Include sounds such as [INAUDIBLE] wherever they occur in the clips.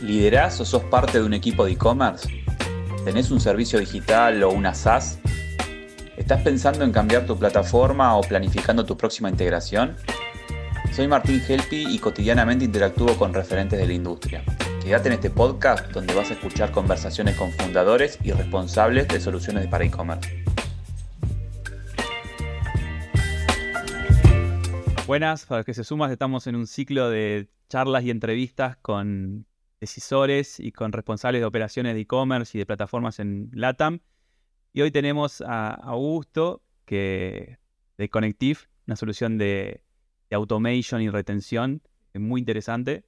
¿Liderás o sos parte de un equipo de e-commerce? ¿Tenés un servicio digital o una SaaS? ¿Estás pensando en cambiar tu plataforma o planificando tu próxima integración? Soy Martín Helpi y cotidianamente interactúo con referentes de la industria. Quédate en este podcast donde vas a escuchar conversaciones con fundadores y responsables de soluciones para e-commerce. Buenas, para los que se suman, estamos en un ciclo de charlas y entrevistas con decisores y con responsables de operaciones de e-commerce y de plataformas en LATAM. Y hoy tenemos a Augusto, que de Connective, una solución de, automation y retención muy interesante,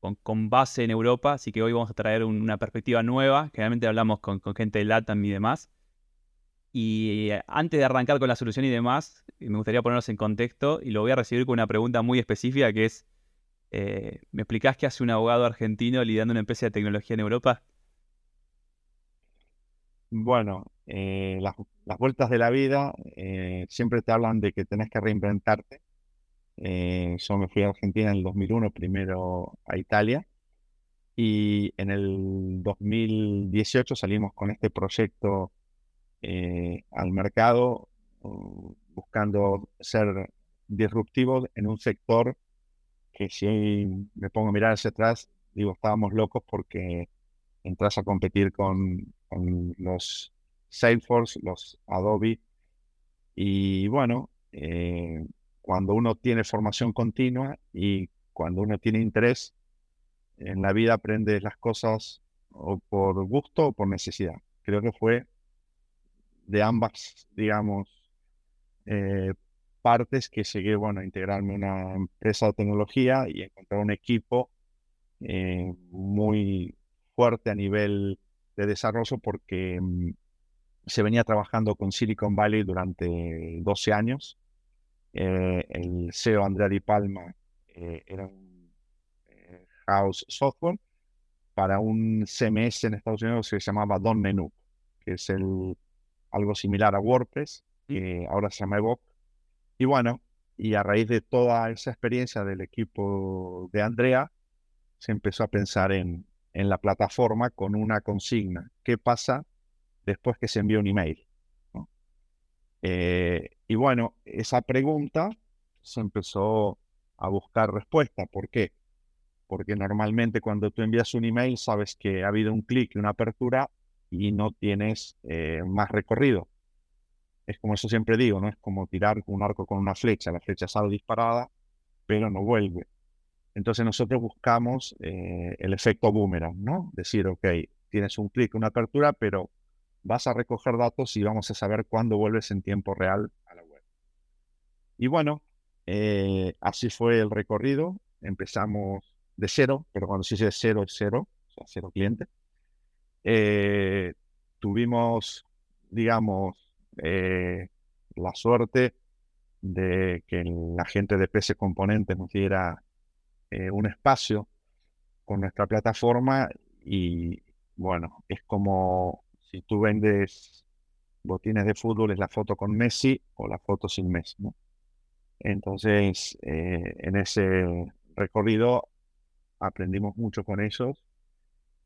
con, base en Europa. Así que hoy vamos a traer una perspectiva nueva. Generalmente hablamos con, gente de LATAM y demás. Y eh, antes de arrancar con la solución y demás, me gustaría ponernos en contexto y lo voy a recibir con una pregunta muy específica que es, eh, ¿Me explicás qué hace un abogado argentino liderando una empresa de tecnología en Europa? Bueno, eh, las, vueltas de la vida eh, siempre te hablan de que tenés que reinventarte. yo me fui a Argentina en el 2001, primero a Italia, y en el 2018 salimos con este proyecto al mercado, uh, buscando ser disruptivos en un sector que si me pongo a mirar hacia atrás, digo, estábamos locos porque entras a competir con, los Salesforce, los Adobe. Y bueno, eh, cuando uno tiene formación continua y cuando uno tiene interés en la vida, aprende las cosas o por gusto o por necesidad. Creo que fue de ambas, digamos, eh, partes que llegué, bueno, a integrarme en una empresa de tecnología y encontrar un equipo eh, muy fuerte a nivel de desarrollo porque mm, se venía trabajando con Silicon Valley durante 12 años. Eh, el CEO Andrea Di Palma eh, era un house software para un CMS en Estados Unidos que se llamaba Don Menu, que es el, algo similar a WordPress, que ahora se llama Evoque y bueno, y a raíz de toda esa experiencia del equipo de Andrea, se empezó a pensar en, la plataforma con una consigna. ¿Qué pasa después que se envía un email? Eh, y bueno, esa pregunta se empezó a buscar respuesta. ¿Por qué? Porque normalmente cuando tú envías un email sabes que ha habido un clic y una apertura y no tienes eh, más recorrido es como eso siempre digo, ¿no? Es como tirar un arco con una flecha, la flecha sale disparada, pero no vuelve. Entonces nosotros buscamos eh, el efecto boomerang, ¿no? Decir, ok, tienes un clic, una apertura, pero vas a recoger datos y vamos a saber cuándo vuelves en tiempo real a la web. Y bueno, eh, así fue el recorrido. Empezamos de cero, pero cuando se dice cero es cero, o sea, cero cliente. Eh, tuvimos, digamos, eh, la suerte de que la gente de PC Componentes nos diera eh, un espacio con nuestra plataforma y bueno, es como si tú vendes botines de fútbol, es la foto con Messi o la foto sin Messi. Entonces, eh, en ese recorrido aprendimos mucho con ellos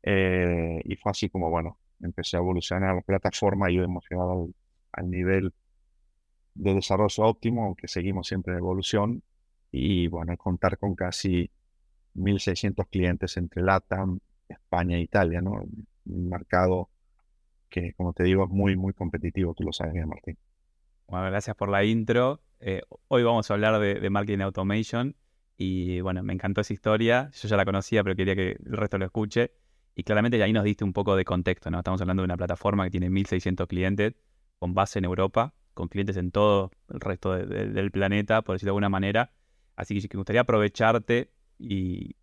y fue así como, bueno, empecé a evolucionar la plataforma y hemos llegado al, nivel de desarrollo óptimo, aunque seguimos siempre en evolución. Y bueno, contar con casi 1.600 clientes entre LATAM, España e Italia, ¿no? Un mercado que, como te digo, es muy, muy competitivo, tú lo sabes bien, Martín. Bueno, gracias por la intro. Eh, hoy vamos a hablar de, de, marketing automation y bueno, me encantó esa historia. Yo ya la conocía, pero quería que el resto lo escuche. Y claramente ahí nos diste un poco de contexto, ¿no? Estamos hablando de una plataforma que tiene 1.600 clientes con base en Europa, con clientes en todo el resto del planeta, por decirlo de alguna manera. Así que me gustaría aprovecharte y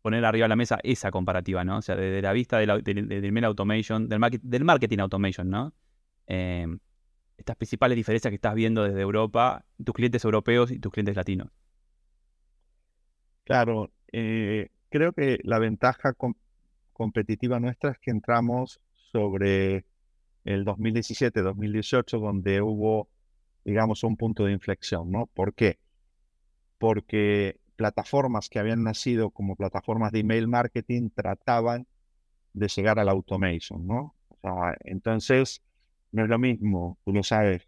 poner arriba de la mesa esa comparativa, ¿no? O sea, desde la vista del, del, automation, del, del, marketing automation, ¿no? Em, estas principales diferencias que estás viendo desde Europa, tus clientes europeos y tus clientes latinos. Claro, eh, creo que la ventaja competitiva nuestra es que entramos sobre el 2017-2018, donde hubo, digamos, un punto de inflexión, ¿no? ¿Por qué? Porque plataformas que habían nacido como plataformas de email marketing trataban de llegar a la automation, ¿no? O sea, entonces, no es lo mismo, tú lo sabes,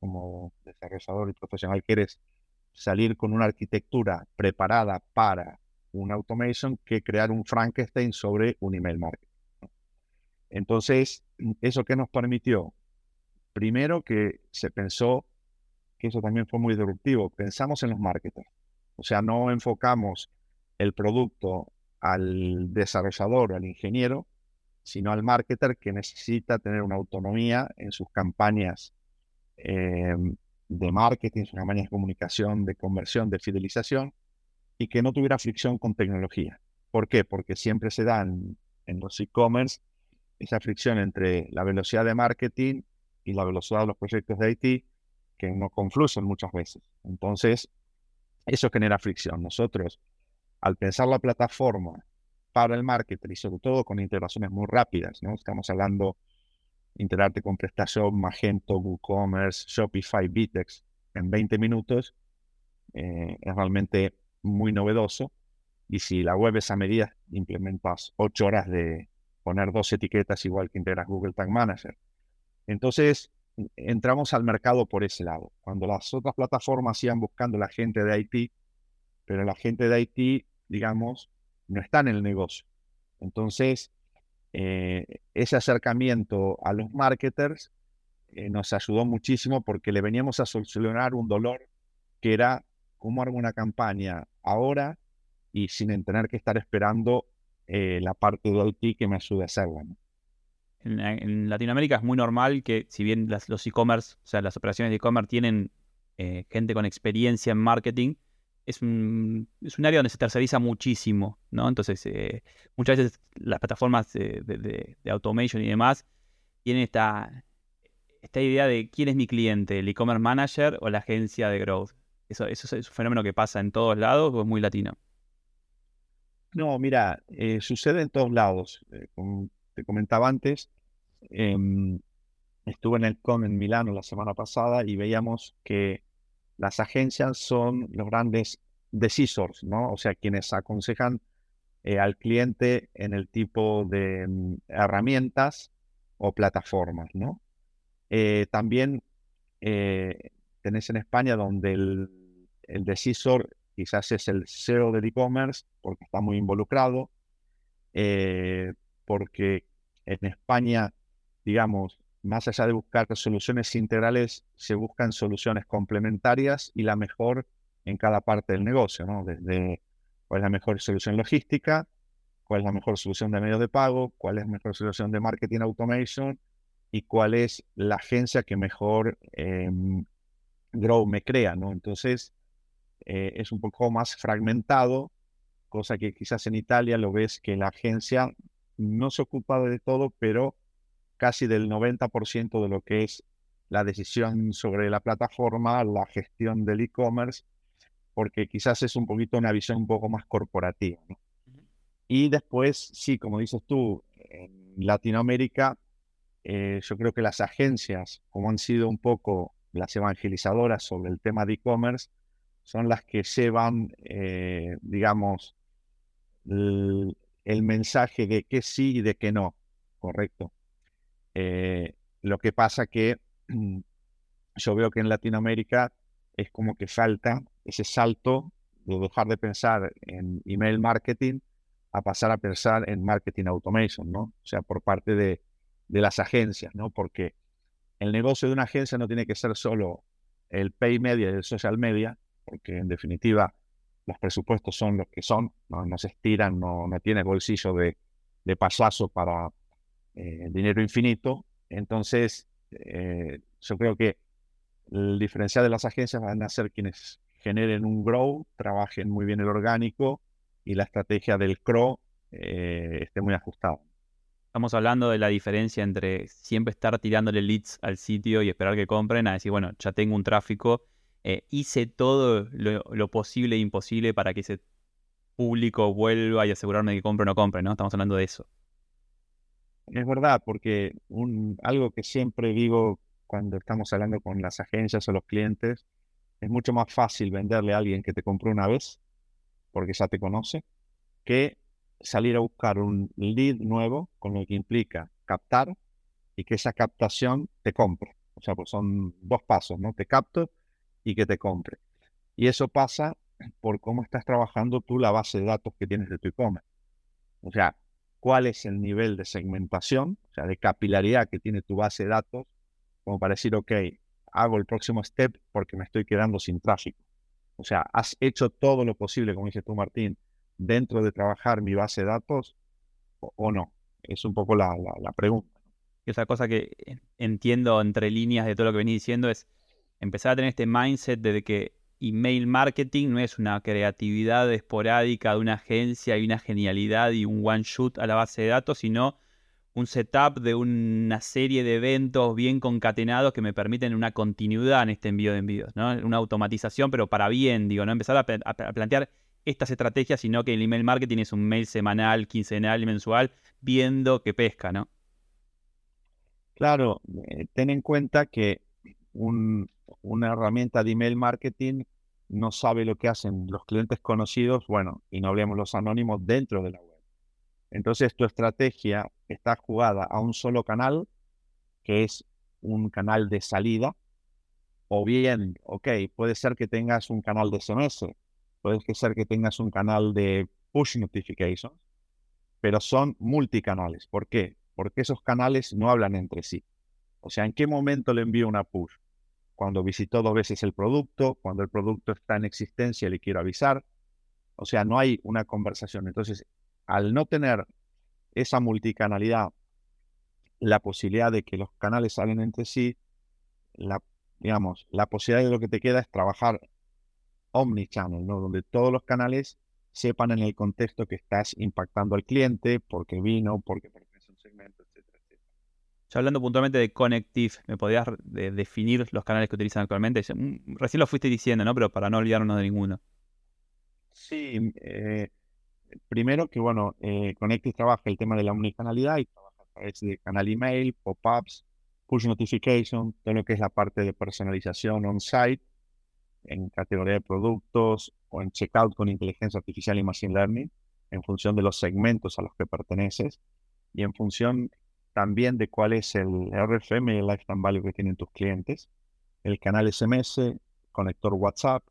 como desarrollador y profesional, quieres salir con una arquitectura preparada para un automation que crear un Frankenstein sobre un email marketing. Entonces, ¿eso qué nos permitió? Primero que se pensó, que eso también fue muy disruptivo, pensamos en los marketers. O sea, no enfocamos el producto al desarrollador, al ingeniero, sino al marketer que necesita tener una autonomía en sus campañas eh, de marketing, sus campañas de comunicación, de conversión, de fidelización, y que no tuviera fricción con tecnología. ¿Por qué? Porque siempre se dan en los e-commerce esa fricción entre la velocidad de marketing y la velocidad de los proyectos de IT que no confluyen muchas veces. Entonces, eso genera fricción. Nosotros, al pensar la plataforma para el marketing y sobre todo con integraciones muy rápidas, ¿no? Estamos hablando integrarte con PrestaShop, Magento, WooCommerce, Shopify, Vitex en 20 minutos, eh, es realmente muy novedoso. Y si la web es a medida, implementas 8 horas de poner dos etiquetas igual que integras Google Tag Manager. Entonces, entramos al mercado por ese lado. Cuando las otras plataformas iban buscando la gente de IT, pero la gente de IT, digamos, no está en el negocio. Entonces, eh, ese acercamiento a los marketers eh, nos ayudó muchísimo porque le veníamos a solucionar un dolor que era cómo hago una campaña ahora y sin tener que estar esperando eh, la parte de IT que me ayude a hacerla. En, Latinoamérica es muy normal que si bien los e-commerce, o sea, las operaciones de e-commerce tienen eh, gente con experiencia en marketing, es un, es un área donde se terceriza muchísimo, ¿no? Entonces, eh, muchas veces las plataformas de, automation y demás tienen esta, esta idea de quién es mi cliente, el e-commerce manager o la agencia de growth. Eso, eso es un fenómeno que pasa en todos lados es muy latino. No, mira, eh, sucede en todos lados. como te comentaba antes, em, estuve en el CON en Milano la semana pasada y veíamos que las agencias son los grandes decisors, ¿no? O sea, quienes aconsejan eh, al cliente en el tipo de mm, herramientas o plataformas, ¿no? Eh, también eh, tenés en España donde el decisor quizás es el CEO del e-commerce porque está muy involucrado, porque en España, digamos, más allá de buscar soluciones integrales, se buscan soluciones complementarias y la mejor en cada parte del negocio, ¿no? Desde cuál es la mejor solución logística, cuál es la mejor solución de medios de pago, cuál es la mejor solución de marketing automation y cuál es la agencia que mejor em, grow me crea, ¿no? Entonces, eh, es un poco más fragmentado, cosa que quizás en Italia lo ves que la agencia no se ocupa de todo, pero casi del 90% de lo que es la decisión sobre la plataforma, la gestión del e-commerce, porque quizás es un poquito una visión un poco más corporativa. Y después, sí, como dices tú, en Latinoamérica, eh, yo creo que las agencias, como han sido un poco las evangelizadoras sobre el tema de e-commerce, son las que llevan, eh, digamos, el, mensaje de que sí y de que no, ¿correcto? Eh, lo que pasa que [CLEARS THROAT] yo veo que en Latinoamérica es como que falta ese salto de dejar de pensar en email marketing a pasar a pensar en marketing automation, ¿no? O sea, por parte de, de las agencias, ¿no? Porque el negocio de una agencia no tiene que ser solo el pay media y el social media, porque en definitiva los presupuestos son los que son, no, se estiran, no, no tiene bolsillo de, de pasazo para eh, dinero infinito. Entonces, eh, yo creo que el diferencial de las agencias van a ser quienes generen un grow, trabajen muy bien el orgánico y la estrategia del CRO eh, esté muy ajustada. Estamos hablando de la diferencia entre siempre estar tirándole leads al sitio y esperar que compren, a decir, bueno, ya tengo un tráfico, hice todo lo, lo, posible e imposible para que ese público vuelva y asegurarme que compre o no compre, ¿no? Estamos hablando de eso. Es verdad, porque un, algo que siempre digo cuando estamos hablando con las agencias o los clientes, es mucho más fácil venderle a alguien que te compró una vez porque ya te conoce, que salir a buscar un lead nuevo, con lo que implica captar y que esa captación te compre. O sea, pues son dos pasos, ¿no? Te capto y que te compre. Y eso pasa por cómo estás trabajando tú la base de datos que tienes de tu e-commerce. O sea, cuál es el nivel de segmentación, o sea, de capilaridad que tiene tu base de datos, como para decir, ok, hago el próximo step porque me estoy quedando sin tráfico. O sea, has hecho todo lo posible, como dices tú, Martín, dentro de trabajar mi base de datos o, no. Es un poco la, la pregunta. Esa cosa que entiendo entre líneas de todo lo que venís diciendo es empezar a tener este mindset de que email marketing no es una creatividad esporádica de una agencia y una genialidad y un one shoot a la base de datos, sino un setup de una serie de eventos bien concatenados que me permiten una continuidad en este envío de envíos, ¿no? Una automatización, pero para bien, digo, no empezar a, plantear estas estrategias, sino que el email marketing es un mail semanal, quincenal y mensual, viendo que pesca, ¿no? Claro, eh, ten en cuenta que una herramienta de email marketing no sabe lo que hacen los clientes conocidos, bueno, y no hablemos los anónimos dentro de la web. Entonces tu estrategia está jugada a un solo canal, que es un canal de salida, o bien, ok, puede ser que tengas un canal de SMS, puede ser que tengas un canal de push notifications, pero son multicanales. ¿Por qué? Porque esos canales no hablan entre sí. O sea, ¿en qué momento le envío una push? Cuando visitó dos veces el producto, cuando el producto está en existencia le quiero avisar. O sea, no hay una conversación. Entonces, al no tener esa multicanalidad, la posibilidad de que los canales salen entre sí, la, digamos, la posibilidad de lo que te queda es trabajar omnichannel, ¿no? Donde todos los canales sepan en el contexto que estás impactando al cliente, porque vino, porque pertenece a un segmento, hablando puntualmente de Connective, ¿me podías definir los canales que utilizan actualmente? Mm, recién lo fuiste diciendo, ¿no? Pero para no olvidarnos de ninguno. Sí, eh, primero que, bueno, eh, Connective trabaja el tema de la unicanalidad y trabaja a través de canal email, pop-ups, push notification, todo lo que es la parte de personalización on-site, en categoría de productos o en checkout con inteligencia artificial y machine learning, en función de los segmentos a los que perteneces y en función también de cuál es el RFM y el lifetime value que tienen tus clientes, el canal SMS, conector WhatsApp,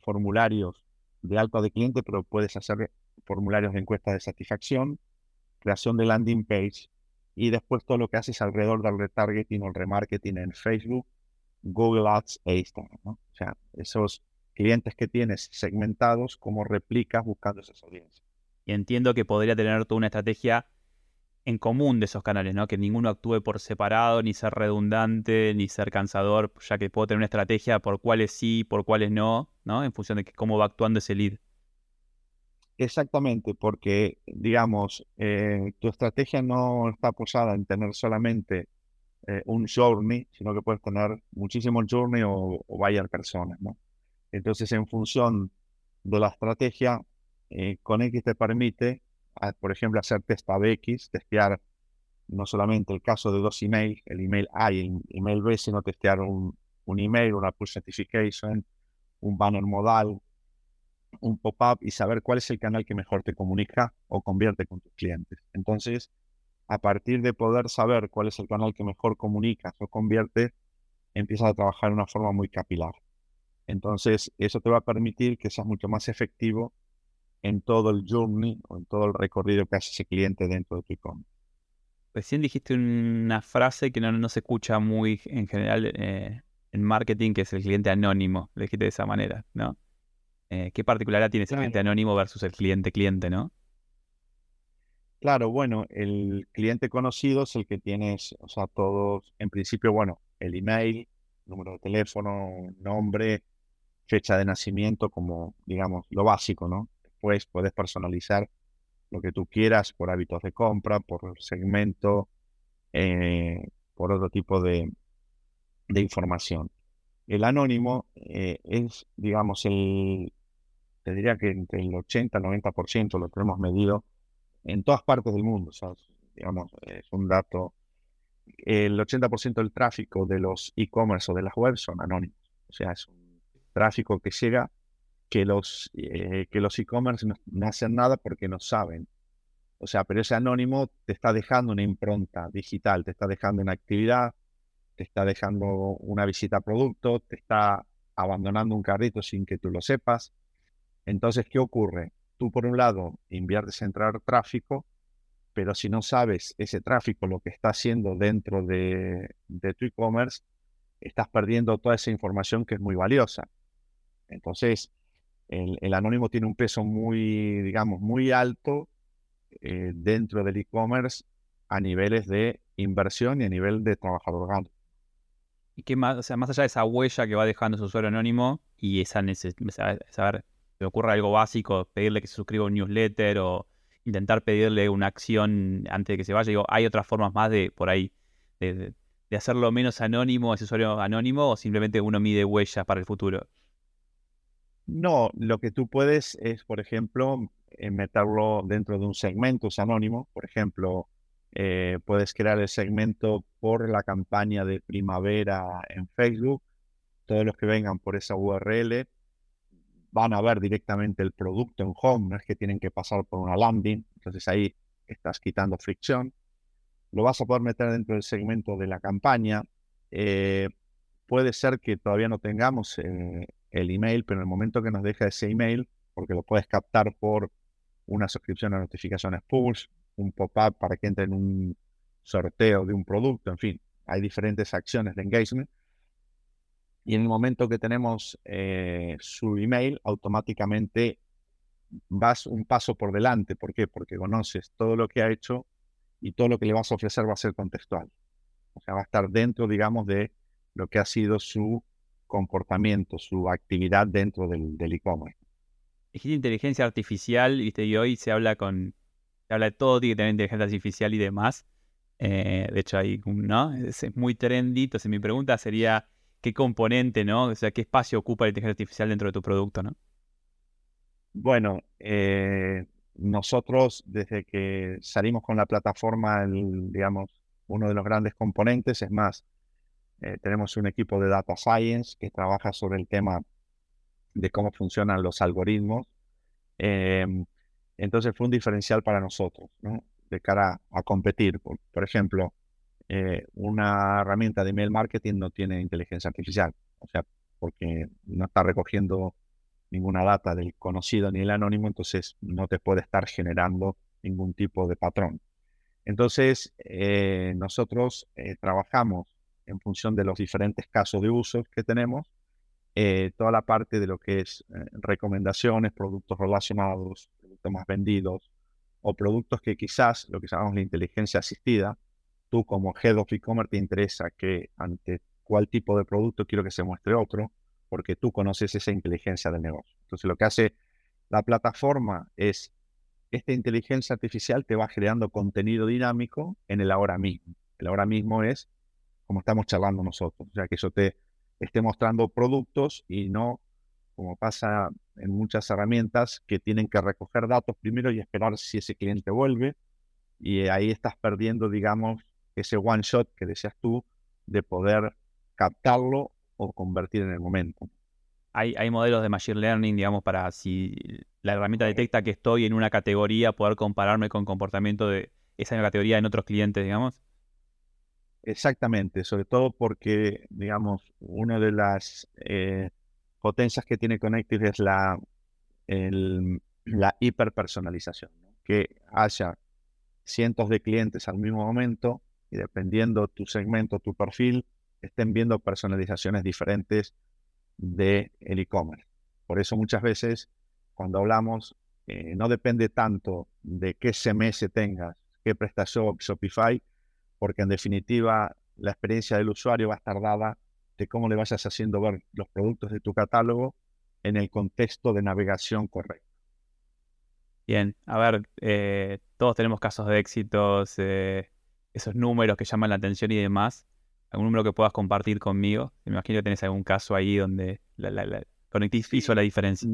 formularios de alta de cliente, pero puedes hacer formularios de encuesta de satisfacción, creación de landing page y después todo lo que haces alrededor del retargeting o el remarketing en Facebook, Google Ads e Instagram. O sea, esos clientes que tienes segmentados, cómo replicas buscando esas audiencias. Y entiendo que podría tener toda una estrategia en común de esos canales, ¿no? Que ninguno actúe por separado, ni ser redundante, ni ser cansador, ya que puedo tener una estrategia por cuáles sí, por cuáles no, ¿no? En función de cómo va actuando ese lead. Exactamente, porque, digamos, eh, tu estrategia no está posada en tener solamente eh, un journey, sino que puedes tener muchísimos journey o, o varias personas, ¿no? Entonces, en función de la estrategia, eh, X te permite por ejemplo, hacer test ABX, testear no solamente el caso de dos emails, el email A y el email B, sino testear un, un email, una push notification, un banner modal, un pop-up y saber cuál es el canal que mejor te comunica o convierte con tus clientes. Entonces, a partir de poder saber cuál es el canal que mejor comunica o convierte, empiezas a trabajar de una forma muy capilar. Entonces, eso te va a permitir que seas mucho más efectivo en todo el journey o en todo el recorrido que hace ese cliente dentro de tu e-commerce. Recién dijiste una frase que no, se escucha muy en general eh, en marketing, que es el cliente anónimo. Lo dijiste de esa manera, ¿no? Eh, ¿Qué particularidad tiene ese cliente anónimo versus el cliente cliente, no? Claro, bueno, el cliente conocido es el que tienes, o sea, todos, en principio, bueno, el email, número de teléfono, nombre, fecha de nacimiento, como, digamos, lo básico, ¿no? Después puedes personalizar lo que tú quieras por hábitos de compra, por segmento, eh, por otro tipo de, información. El anónimo eh, es, digamos, el, te diría que entre el 80 y el 90% lo tenemos medido en todas partes del mundo. O sea, digamos, es un dato. El 80% del tráfico de los e-commerce o de las webs son anónimos. O sea, es un tráfico que llega que los eh, que los e-commerce no, hacen nada porque no saben. O sea, pero ese anónimo te está dejando una impronta digital, te está dejando una actividad, te está dejando una visita a producto, te está abandonando un carrito sin que tú lo sepas. Entonces, ¿qué ocurre? Tú, por un lado, inviertes en traer tráfico, pero si no sabes ese tráfico, lo que está haciendo dentro de, tu e-commerce, estás perdiendo toda esa información que es muy valiosa. Entonces, el, anónimo tiene un peso muy, digamos, muy alto eh, dentro del e-commerce a niveles de inversión y a nivel de trabajador orgánico. Y qué más, o sea, más allá de esa huella que va dejando su usuario anónimo y esa necesidad, saber, me ocurre algo básico, pedirle que se suscriba a un newsletter o intentar pedirle una acción antes de que se vaya, digo, hay otras formas más de, por ahí, de, hacerlo menos anónimo, ese usuario anónimo, o simplemente uno mide huellas para el futuro. No, lo que tú puedes es, por ejemplo, eh, meterlo dentro de un segmento, es anónimo, por ejemplo, eh, puedes crear el segmento por la campaña de primavera en Facebook. Todos los que vengan por esa URL van a ver directamente el producto en home, no es que tienen que pasar por una landing. Entonces ahí estás quitando fricción. Lo vas a poder meter dentro del segmento de la campaña. Eh, puede ser que todavía no tengamos eh, el email, pero en el momento que nos deja ese email, porque lo puedes captar por una suscripción a notificaciones push, un pop-up para que entre en un sorteo de un producto, en fin, hay diferentes acciones de engagement. Y en el momento que tenemos eh, su email, automáticamente vas un paso por delante. ¿Por qué? Porque conoces todo lo que ha hecho y todo lo que le vas a ofrecer va a ser contextual. O sea, va a estar dentro, digamos, de lo que ha sido su comportamiento, su actividad dentro del e-commerce. Existe inteligencia artificial, ¿viste? y hoy se habla con habla de todo, tiene que tener inteligencia artificial y demás. Eh, de hecho, hay, ¿no? Es, muy trendy. Entonces, mi pregunta sería, ¿qué componente, ¿no? O sea, ¿qué espacio ocupa la inteligencia artificial dentro de tu producto, ¿no? Bueno, eh, nosotros desde que salimos con la plataforma, digamos, uno de los grandes componentes, es más, eh, tenemos un equipo de Data Science que trabaja sobre el tema de cómo funcionan los algoritmos. Em, entonces fue un diferencial para nosotros, ¿no? De cara a competir. Por, ejemplo, eh, una herramienta de email marketing no tiene inteligencia artificial, o sea, porque no está recogiendo ninguna data del conocido ni el anónimo, entonces no te puede estar generando ningún tipo de patrón. Entonces, eh, nosotros eh, trabajamos en función de los diferentes casos de uso que tenemos, toda la parte de lo que es recomendaciones, productos relacionados, más vendidos o productos que quizás, lo que llamamos la inteligencia asistida, tú como head of e-commerce te interesa que ante cuál tipo de producto quiero que se muestre otro, porque tú conoces esa inteligencia del negocio. Entonces lo que hace la plataforma es, esta inteligencia artificial te va generando contenido dinámico en el ahora mismo. El ahora mismo es como estamos charlando nosotros, o sea, que eso te esté mostrando productos y no como pasa en muchas herramientas que tienen que recoger datos primero y esperar si ese cliente vuelve. Y ahí estás perdiendo, digamos, ese one shot que decías tú de poder captarlo o convertir en el momento. Hay, hay modelos de Machine Learning, digamos, para si la herramienta detecta que estoy en una categoría, poder compararme con comportamiento de esa categoría en otros clientes, digamos. Exactamente, sobre todo porque, digamos, una de las eh, potencias que tiene Connective es la, la hiperpersonalización, que haya cientos de clientes al mismo momento y dependiendo tu segmento, tu perfil, estén viendo personalizaciones diferentes del el e-commerce. Por eso muchas veces cuando hablamos, eh, no depende tanto de qué CMS tengas, qué prestación Shopify, porque en definitiva la experiencia del usuario va a estar dada de cómo le vayas haciendo ver los productos de tu catálogo en el contexto de navegación correcto. Bien, a ver, eh, todos tenemos casos de éxitos, eh, esos números que llaman la atención y demás. ¿Algún número que puedas compartir conmigo? Me imagino que tenés algún caso ahí donde la, la, hizo la diferencia.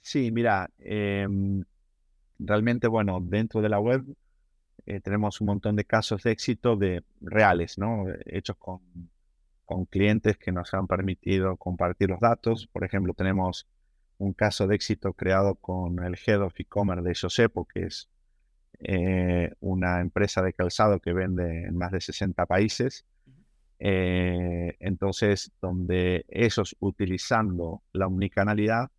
sí, mira, em, realmente, bueno, dentro de la web eh, tenemos un montón de casos de éxito de reales, ¿no? Hechos con con clientes que nos han permitido compartir los datos. Por ejemplo, tenemos un caso de éxito creado con el Head of E-Commerce de Josepo, que es eh, una empresa de calzado que vende en más de 60 países. Eh, entonces, donde ellos utilizando la omnicanalidad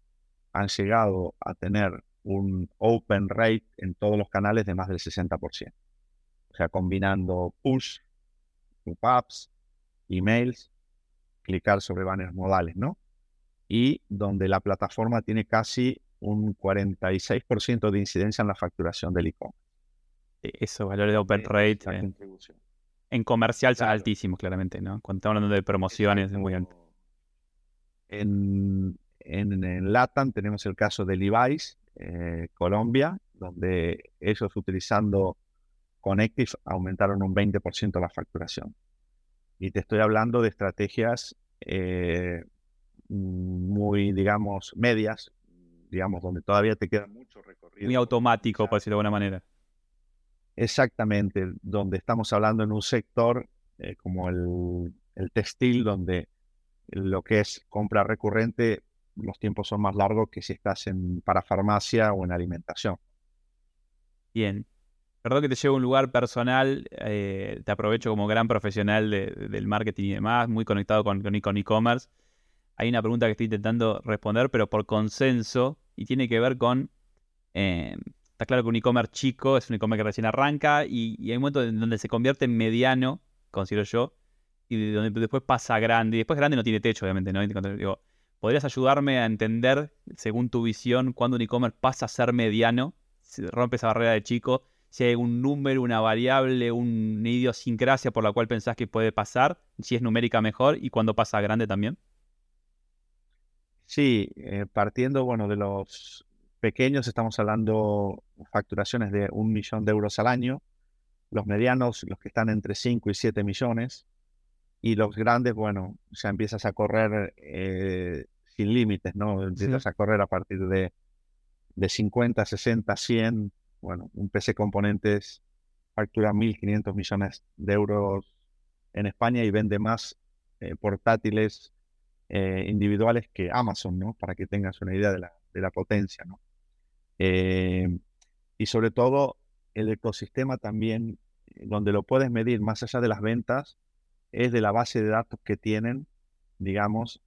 han llegado a tener un open rate en todos los canales de más del 60%. O sea, combinando push, pop-ups, emails, clicar sobre banners modales, ¿no? Y donde la plataforma tiene casi un 46% de incidencia en la facturación del e-commerce. E-, esos valores de open rate en, en, comercial son altísimos, claramente, ¿no? Cuando estamos hablando de promociones, es muy alto. En, en, LATAM tenemos el caso de Levi's, eh, Colombia, donde ellos utilizando Connective aumentaron un 20% la facturación. Y te estoy hablando de estrategias eh, muy, digamos, medias, digamos, donde todavía te queda mucho recorrido. Muy automático, por decirlo de alguna manera. Exactamente, donde estamos hablando en un sector eh, como el, el, textil, donde lo que es compra recurrente, los tiempos son más largos que si estás en para farmacia o en alimentación. Bien. Perdón que te llevo a un lugar personal, eh, te aprovecho como gran profesional del marketing y demás, muy conectado con e-commerce. Hay una pregunta que estoy intentando responder, pero por consenso, y tiene que ver con eh, Está claro que un e-commerce chico es un e-commerce que recién arranca y, hay un momento en donde se convierte en mediano, considero yo, y donde después pasa grande. Y después grande no tiene techo, obviamente, ¿no? Digo, ¿podrías ayudarme a entender, según tu visión, cuándo un e-commerce pasa a ser mediano? Si rompe esa barrera de chico, si hay un número, una variable, una idiosincrasia por la cual pensás que puede pasar, si es numérica mejor y cuándo pasa grande también. Sí, eh, partiendo, bueno, de los pequeños estamos hablando facturaciones de un millón de euros al año, los medianos, los que están entre 5 y 7 millones, y los grandes, bueno, ya empiezas a correr eh, sin límites, ¿no? Empiezas a correr a partir de, de 50, 60, 100, bueno, un PC Componentes factura 1.500 millones de euros en España y vende más eh, portátiles eh, individuales que Amazon, ¿no? Para que tengas una idea de la, de la potencia, ¿no? Eh, y sobre todo el ecosistema también, donde lo puedes medir más allá de las ventas, es de la base de datos que tienen, digamos,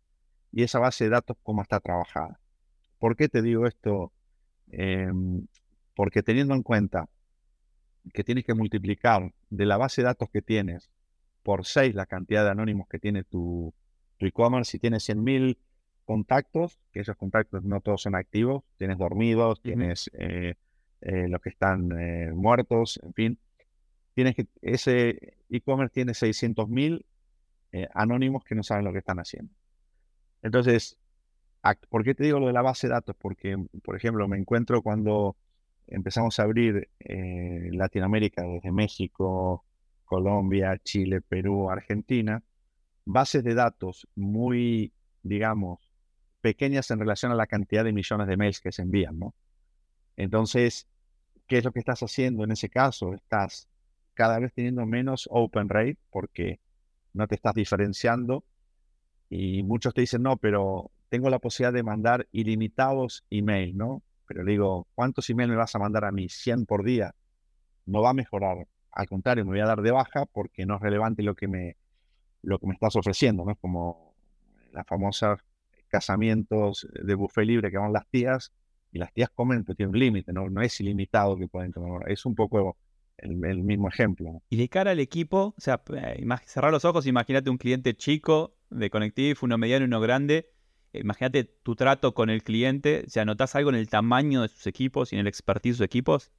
y esa base de datos cómo está trabajada. ¿Por qué te digo esto? Em, porque teniendo en cuenta que tienes que multiplicar de la base de datos que tienes por 6 la cantidad de anónimos que tiene tu e-commerce, si tienes 100.000 contactos, que esos contactos no todos son activos, tienes dormidos, tienes eh, eh, los que están eh, muertos, en fin. Tienes que, ese e-commerce tiene 600.000 anónimos que no saben lo que están haciendo. Entonces, ¿por qué te digo lo de la base de datos? Porque, por ejemplo, me encuentro cuando empezamos a abrir Latinoamérica desde México, Colombia, Chile, Perú, Argentina, bases de datos muy, digamos, pequeñas en relación a la cantidad de millones de mails que se envían, ¿no? Entonces, ¿qué es lo que estás haciendo en ese caso? Estás cada vez teniendo menos open rate porque no te estás diferenciando y muchos te dicen, no, pero tengo la posibilidad de mandar ilimitados emails, ¿no? Pero digo, ¿cuántos emails me vas a mandar a mí? 100 por día. No va a mejorar. Al contrario, me voy a dar de baja porque no es relevante lo que me, lo que me estás ofreciendo, ¿no? Como la famosa casamientos de buffet libre que van las tías y las tías comen, pero tiene un límite, ¿no? no es ilimitado que pueden comer. Es un poco el, mismo ejemplo. Y de cara al equipo, o sea, eh, cerrar los ojos, imagínate un cliente chico de Connective, uno mediano y uno grande. Imagínate tu trato con el cliente, o sea, ¿notas algo en el tamaño de sus equipos y en el expertise de sus equipos?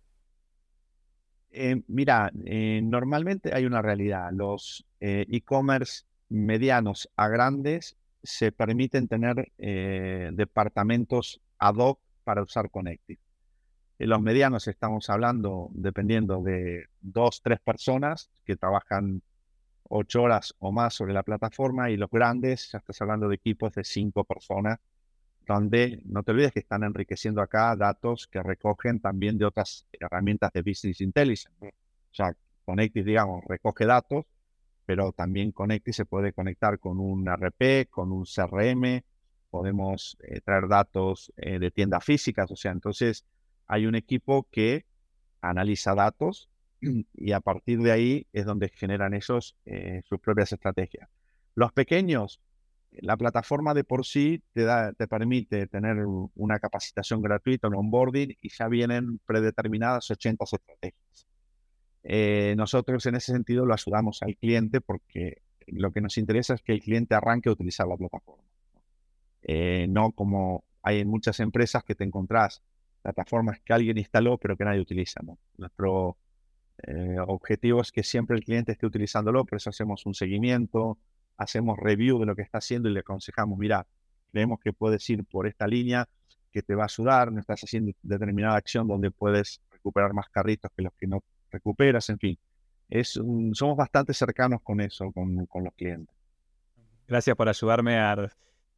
Eh, mira, eh, normalmente hay una realidad. Los e-commerce medianos a grandes se permiten tener eh, departamentos ad hoc para usar Connective. En los medianos estamos hablando, dependiendo de dos, tres personas que trabajan ocho horas o más sobre la plataforma y los grandes, ya estás hablando de equipos de cinco personas, donde no te olvides que están enriqueciendo acá datos que recogen también de otras herramientas de Business Intelligence. O sea, Connective, digamos, recoge datos pero también Connecti se puede conectar con un RP, con un CRM, podemos eh, traer datos eh, de tiendas físicas, o sea, entonces hay un equipo que analiza datos [CLEARS THROAT] y a partir de ahí es donde generan esos eh, sus propias estrategias. Los pequeños, la plataforma de por sí te, da, te permite tener una capacitación gratuita, un onboarding y ya vienen predeterminadas 80 estrategias. nosotros en ese sentido lo ayudamos al cliente porque lo que nos interesa es que el cliente arranque a utilizar la plataforma. Eh, no como hay en muchas empresas que te encontrás plataformas que alguien instaló pero que nadie utiliza. Nuestro eh, objetivo es que siempre el cliente esté utilizándolo, por eso hacemos un seguimiento, hacemos review de lo que está haciendo y le aconsejamos, mira, creemos que puedes ir por esta línea que te va a ayudar, no estás haciendo determinada acción donde puedes recuperar más carritos que los que no recuperas, en fin. Es somos bastante cercanos con eso, con, con los clientes. Gracias por ayudarme a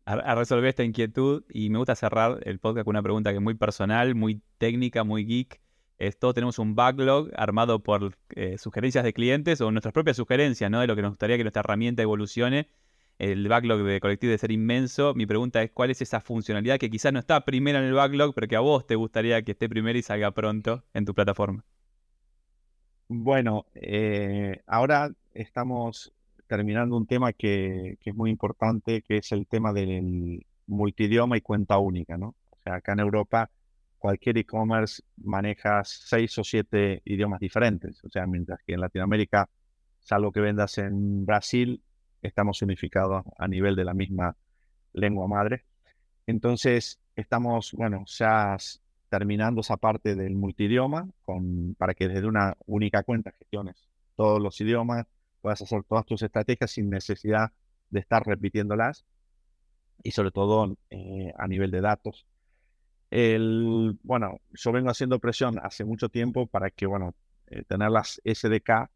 a, resolver esta inquietud y me gusta cerrar el podcast con una pregunta que es muy personal, muy técnica, muy geek. Es, todos tenemos un backlog armado por eh, sugerencias de clientes o nuestras propias sugerencias, ¿no? De lo que nos gustaría que nuestra herramienta evolucione. El backlog de colectivo debe ser inmenso. Mi pregunta es, ¿cuál es esa funcionalidad que quizás no está primera en el backlog, pero que a vos te gustaría que esté primera y salga pronto en tu plataforma? Bueno, eh, ahora estamos terminando un tema que, es muy importante, que es el tema del multidioma y cuenta única, ¿no? O sea, acá en Europa cualquier e-commerce maneja seis o siete idiomas diferentes. O sea, mientras que en Latinoamérica, salvo que vendas en Brasil, estamos unificados a nivel de la misma lengua madre. Entonces, estamos, bueno, ya terminando esa parte del multidioma con, para que desde una única cuenta gestiones todos los idiomas, puedas hacer todas tus estrategias sin necesidad de estar repitiéndolas y sobre todo eh, a nivel de datos. El, bueno, yo vengo haciendo presión hace mucho tiempo para que, bueno, eh, tener las SDK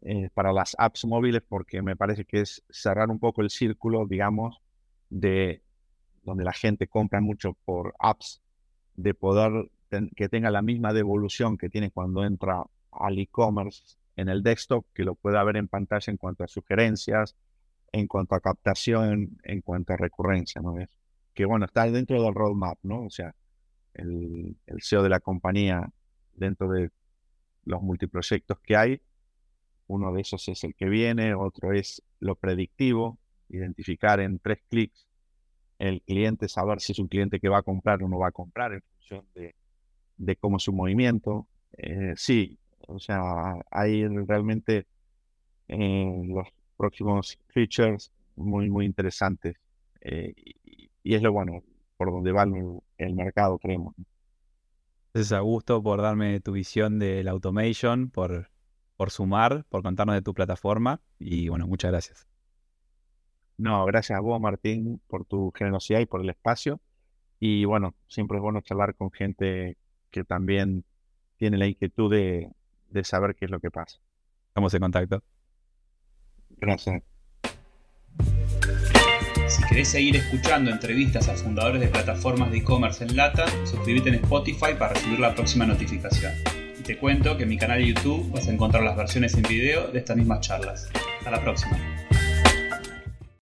eh, para las apps móviles porque me parece que es cerrar un poco el círculo, digamos, de donde la gente compra mucho por apps, de poder que tenga la misma devolución que tiene cuando entra al e-commerce en el desktop, que lo pueda ver en pantalla en cuanto a sugerencias, en cuanto a captación, en cuanto a recurrencia, ¿no? Es que bueno, está dentro del roadmap, ¿no? O sea, el, el CEO de la compañía dentro de los multiproyectos que hay, uno de esos es el que viene, otro es lo predictivo, identificar en tres clics el cliente, saber si es un cliente que va a comprar o no va a comprar en función de, de cómo es su movimiento. Eh, sí, o sea, hay realmente eh, los próximos features muy, muy interesantes. Eh, y, es lo bueno, por donde va el, mercado, creemos. Gracias, Augusto, por darme tu visión del automation, por, por sumar, por contarnos de tu plataforma. Y bueno, muchas gracias. No, gracias a vos, Martín, por tu generosidad y por el espacio. Y bueno, siempre es bueno charlar con gente que también tiene la inquietud de, de saber qué es lo que pasa. Estamos en contacto. Gracias. Si querés seguir escuchando entrevistas a fundadores de plataformas de e-commerce en Lata, suscríbete en Spotify para recibir la próxima notificación. Y te cuento que en mi canal de YouTube vas a encontrar las versiones en video de estas mismas charlas. Hasta la próxima.